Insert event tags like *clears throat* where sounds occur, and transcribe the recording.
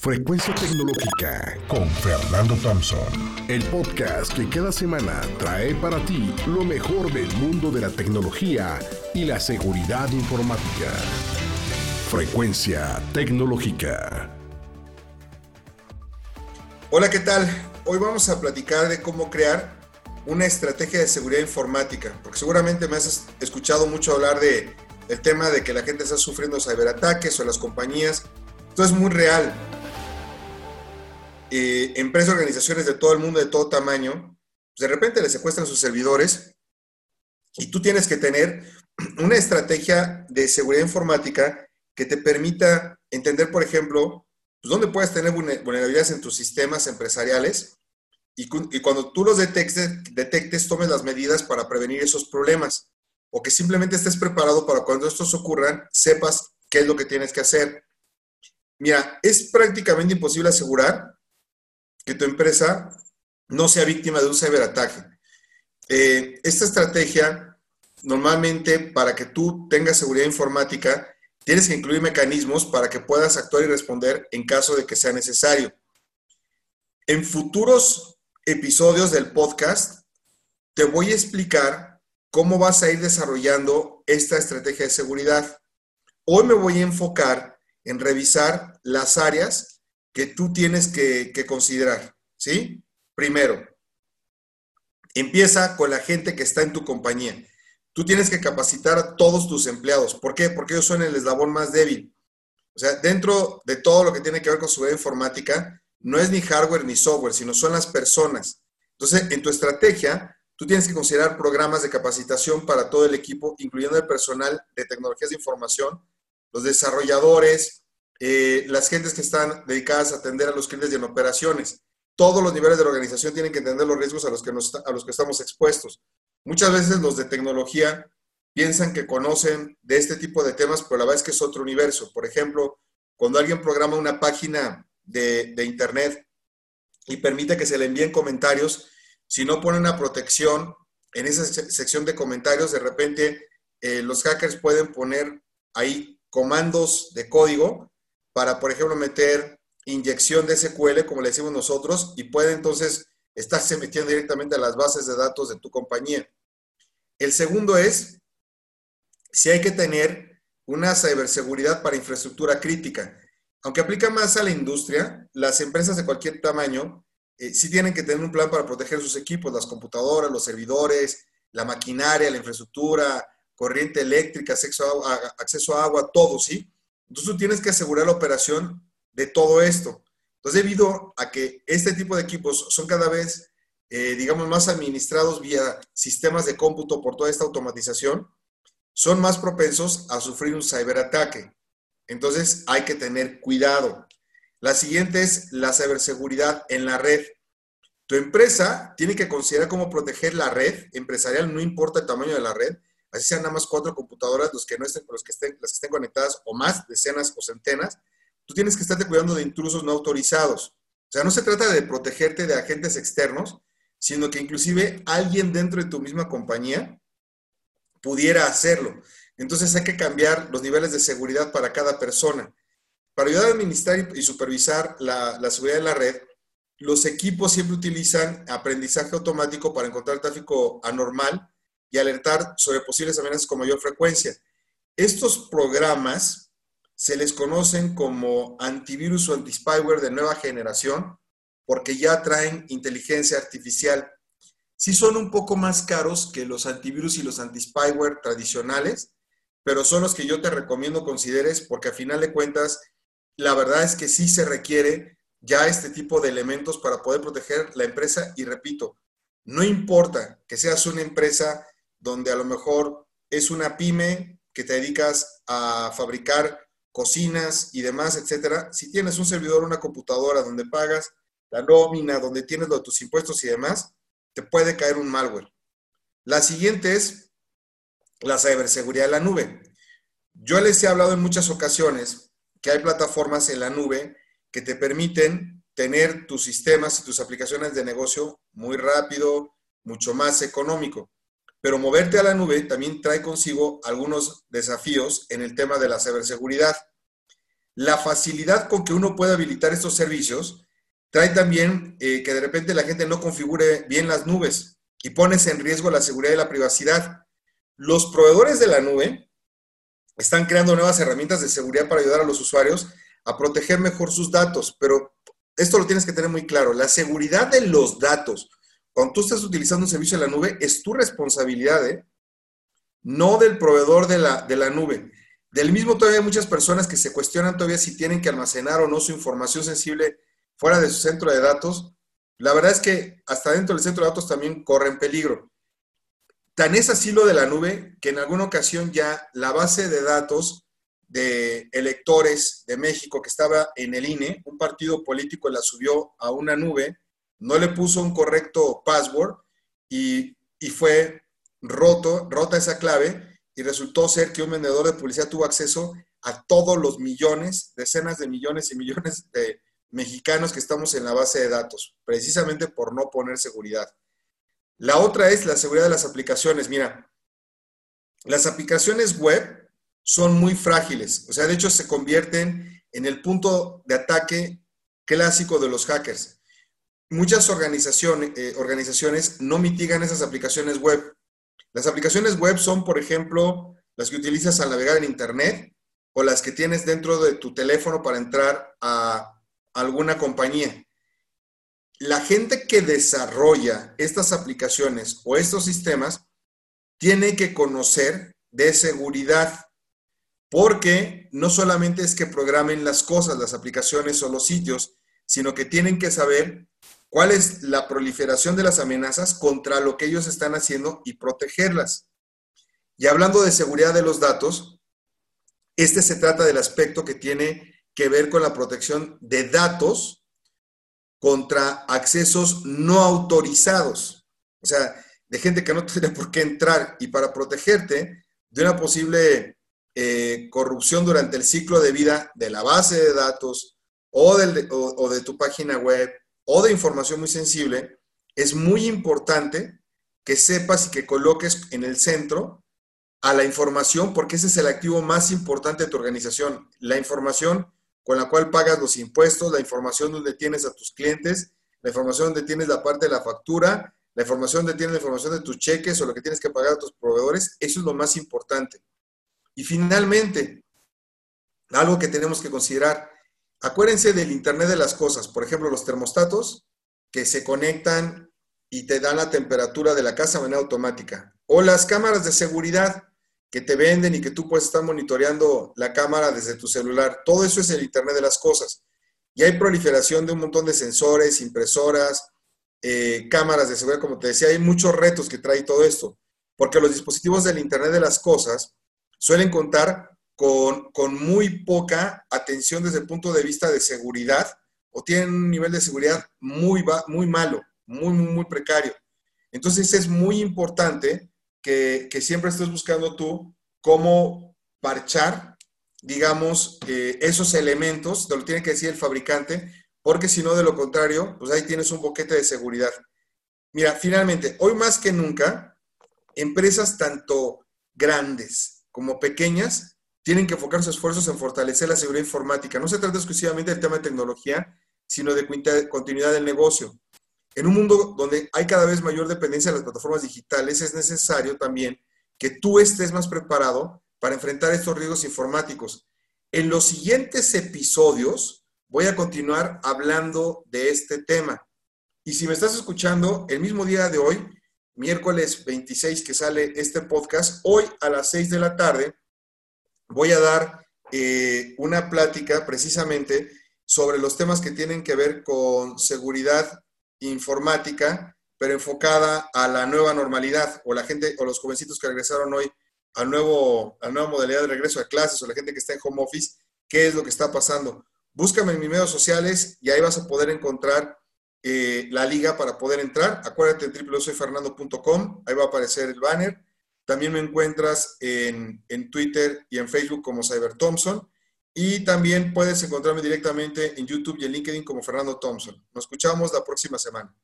Frecuencia Tecnológica con Fernando Thompson. El podcast que cada semana trae para ti lo mejor del mundo de la tecnología y la seguridad informática. Frecuencia Tecnológica. Hola, ¿qué tal? Hoy vamos a platicar de cómo crear una estrategia de seguridad informática, porque seguramente me has escuchado mucho hablar de el tema de que la gente está sufriendo ciberataques o las compañías. Esto es muy real eh, empresas, organizaciones de todo el mundo, de todo tamaño, pues, de repente le secuestran sus servidores y tú tienes que tener *clears throat* una estrategia de seguridad informática que te permita entender, por ejemplo, pues, dónde puedes tener vulnerabilidades en tus sistemas empresariales y, cuando tú los detectes, detectes, tomes las medidas para prevenir esos problemas o que simplemente estés preparado para cuando estos ocurran, sepas qué es lo que tienes que hacer. Mira, es prácticamente imposible asegurar que tu empresa no sea víctima de un ciberataque. Eh, esta estrategia, normalmente para que tú tengas seguridad informática, tienes que incluir mecanismos para que puedas actuar y responder en caso de que sea necesario. En futuros episodios del podcast, te voy a explicar cómo vas a ir desarrollando esta estrategia de seguridad. Hoy me voy a enfocar en revisar las áreas que tú tienes que, considerar, ¿sí? Primero, empieza con la gente que está en tu compañía. Tú tienes que capacitar a todos tus empleados. ¿Por qué? Porque ellos son el eslabón más débil. O sea, dentro de todo lo que tiene que ver con seguridad informática, no es ni hardware ni software, sino son las personas. Entonces, en tu estrategia, tú tienes que considerar programas de capacitación para todo el equipo, incluyendo el personal de tecnologías de información, los desarrolladores, eh, las gentes que están dedicadas a atender a los clientes y en operaciones. Todos los niveles de la organización tienen que entender los riesgos a los que, a los que estamos expuestos. Muchas veces los de tecnología piensan que conocen de este tipo de temas, pero la verdad es que es otro universo. Por ejemplo, cuando alguien programa una página de, Internet y permite que se le envíen comentarios, si no pone una protección en esa sección de comentarios, de repente eh, los hackers pueden poner ahí comandos de código para, por ejemplo, meter inyección de SQL, como le decimos nosotros, y puede entonces estarse metiendo directamente a las bases de datos de tu compañía. El segundo es si hay que tener una ciberseguridad para infraestructura crítica. Aunque aplica más a la industria, las empresas de cualquier tamaño eh, sí tienen que tener un plan para proteger sus equipos, las computadoras, los servidores, la maquinaria, la infraestructura, corriente eléctrica, acceso a, acceso a agua, todo, ¿sí? Entonces tú tienes que asegurar la operación de todo esto. Entonces, debido a que este tipo de equipos son cada vez, eh, digamos, más administrados vía sistemas de cómputo por toda esta automatización, son más propensos a sufrir un ciberataque. Entonces, hay que tener cuidado. La siguiente es la ciberseguridad en la red. Tu empresa tiene que considerar cómo proteger la red empresarial, no importa el tamaño de la red, así sean nada más cuatro computadoras, los que no estén, los que estén, las que estén conectadas o más, decenas o centenas, tú tienes que estarte cuidando de intrusos no autorizados. O sea, no se trata de protegerte de agentes externos, sino que inclusive alguien dentro de tu misma compañía pudiera hacerlo. Entonces hay que cambiar los niveles de seguridad para cada persona. Para ayudar a administrar y supervisar la, la seguridad de la red, los equipos siempre utilizan aprendizaje automático para encontrar tráfico anormal y alertar sobre posibles amenazas con mayor frecuencia. Estos programas se les conocen como antivirus o antispyware de nueva generación porque ya traen inteligencia artificial. Sí son un poco más caros que los antivirus y los antispyware tradicionales, pero son los que yo te recomiendo consideres porque a final de cuentas, la verdad es que sí se requiere ya este tipo de elementos para poder proteger la empresa y repito, no importa que seas una empresa donde a lo mejor es una pyme que te dedicas a fabricar cocinas y demás, etcétera. Si tienes un servidor, una computadora donde pagas la nómina, donde tienes de tus impuestos y demás, te puede caer un malware. La siguiente es la ciberseguridad de la nube. Yo les he hablado en muchas ocasiones que hay plataformas en la nube que te permiten tener tus sistemas y tus aplicaciones de negocio muy rápido, mucho más económico. Pero moverte a la nube también trae consigo algunos desafíos en el tema de la ciberseguridad. la facilidad con que uno puede habilitar estos servicios trae también eh, que de repente la gente no configure bien las nubes y pones en riesgo la seguridad y la privacidad. Los proveedores de la nube están creando nuevas herramientas de seguridad para ayudar a los usuarios a proteger mejor sus datos, pero esto lo tienes que tener muy claro. La seguridad de los datos, cuando tú estás utilizando un servicio de la nube, es tu responsabilidad, ¿eh? no del proveedor de la, de la nube. Del mismo todavía hay muchas personas que se cuestionan todavía si tienen que almacenar o no su información sensible fuera de su centro de datos. La verdad es que hasta dentro del centro de datos también corren peligro. Tan es así lo de la nube que en alguna ocasión ya la base de datos de electores de México que estaba en el INE, un partido político la subió a una nube, no le puso un correcto password y, y fue roto, rota esa clave y resultó ser que un vendedor de publicidad tuvo acceso a todos los millones, decenas de millones y millones de mexicanos que estamos en la base de datos, precisamente por no poner seguridad. La otra es la seguridad de las aplicaciones. Mira, las aplicaciones web son muy frágiles, o sea, de hecho se convierten en el punto de ataque clásico de los hackers. Muchas organizaciones, eh, organizaciones no mitigan esas aplicaciones web las aplicaciones web son, por ejemplo, las que utilizas al navegar en Internet o las que tienes dentro de tu teléfono para entrar a alguna compañía. La gente que desarrolla estas aplicaciones o estos sistemas tiene que conocer de seguridad, porque no solamente es que programen las cosas, las aplicaciones o los sitios, sino que tienen que saber cuál es la proliferación de las amenazas contra lo que ellos están haciendo y protegerlas. Y hablando de seguridad de los datos, este se trata del aspecto que tiene que ver con la protección de datos contra accesos no autorizados. O sea, de gente que no *laughs* tiene por qué entrar y para protegerte de una posible eh, corrupción durante el ciclo de vida de la base de datos o, o de tu página web o de información muy sensible, es muy importante que sepas y que coloques en el centro a la información, porque ese es el activo más importante de tu organización. La información con la cual pagas los impuestos, la información donde tienes a tus clientes, la información donde tienes la parte de la factura, la información donde tienes la información de tus cheques o lo que tienes que pagar a tus proveedores, eso es lo más importante. Y finalmente, algo que tenemos que considerar, Acuérdense del Internet de las Cosas, por ejemplo, los termostatos que se conectan y te dan la temperatura de la casa de manera automática. O las cámaras de seguridad que te venden y que tú puedes estar monitoreando la cámara desde tu celular. Todo eso es el Internet de las Cosas. Y hay proliferación de un montón de sensores, impresoras, eh, cámaras de seguridad, como te decía, hay muchos retos que trae todo esto, porque los dispositivos del Internet de las Cosas suelen contar con, muy poca atención desde el punto de vista de seguridad o tienen un nivel de seguridad muy, muy malo, muy, muy, precario. Entonces es muy importante que, siempre estés buscando tú cómo parchar, digamos, esos elementos, te lo tiene que decir el fabricante, porque si no, de lo contrario, pues ahí tienes un boquete de seguridad. Mira, finalmente, hoy más que nunca, empresas tanto grandes como pequeñas tienen que enfocar sus esfuerzos en fortalecer la seguridad informática. No se trata exclusivamente del tema de tecnología, sino de continuidad del negocio. En un mundo donde hay cada vez mayor dependencia de las plataformas digitales, es necesario también que tú estés más preparado para enfrentar estos riesgos informáticos. En los siguientes episodios voy a continuar hablando de este tema. Y si me estás escuchando, el mismo día de hoy, miércoles 26 que sale este podcast, hoy a las 6 de la tarde, voy a dar eh, una plática precisamente sobre los temas que tienen que ver con seguridad informática, pero enfocada a la nueva normalidad, o la gente, o los jovencitos que regresaron hoy al nuevo, a la nueva modalidad de regreso a clases, o la gente que está en home office, qué es lo que está pasando. Búscame en mis medios sociales y ahí vas a poder encontrar eh, la liga para poder entrar. Acuérdate en www.soyfernando.com, ahí va a aparecer el banner también me encuentras en, Twitter y en Facebook como Cyber Thompson. Y también puedes encontrarme directamente en YouTube y en LinkedIn como Fernando Thompson. Nos escuchamos la próxima semana.